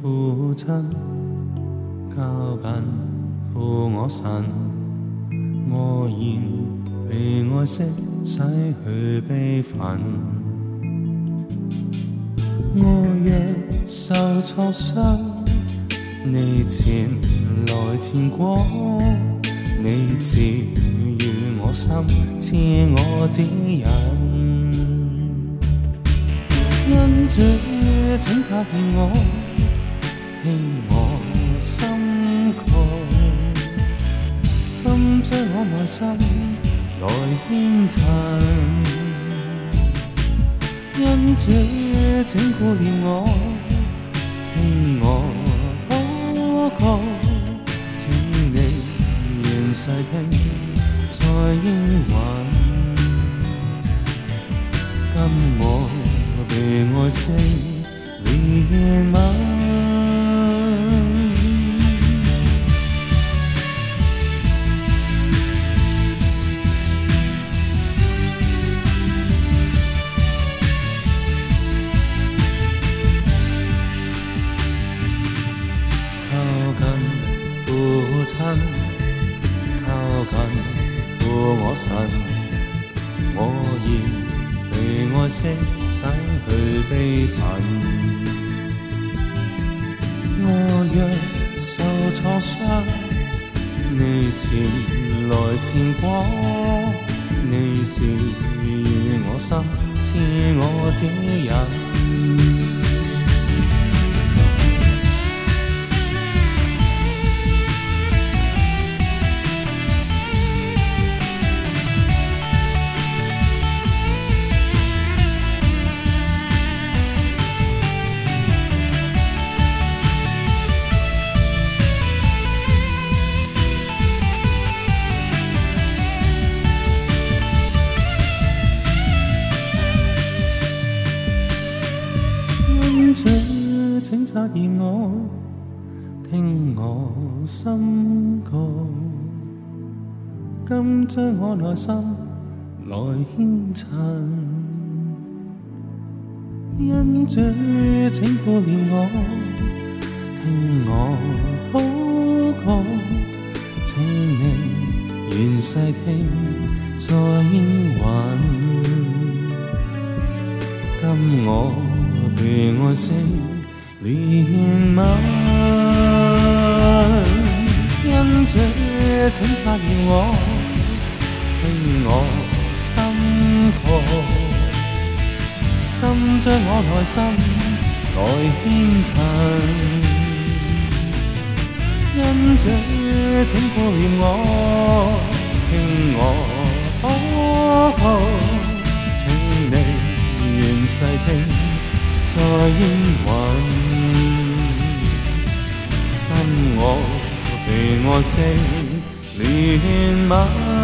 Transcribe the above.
近负我神，我已被爱惜洗去悲愤。我若受挫伤，你前来前过，你治愈我心，赐我指引。因主请察验我，听我心曲，今将我内心来牵陈。因主请顾念我，听我祷告，请你愿细听，再应允。今我被爱惜怜悯。亲，靠近父我神，我已被爱惜洗去悲愤。我若受挫伤，你前来前過，你治愈我心，赐我指引。察验我，听我心告，今将我内心来牵陈。因主请顾念我，听我祷告，请你愿细听，再应允。今我被爱惜怜悯，因主请察验我，听我心曲。今将我内心来牵陈，因主请顾念我，听我祷告，请你。愿细听，再应允。今我被爱惜怜悯。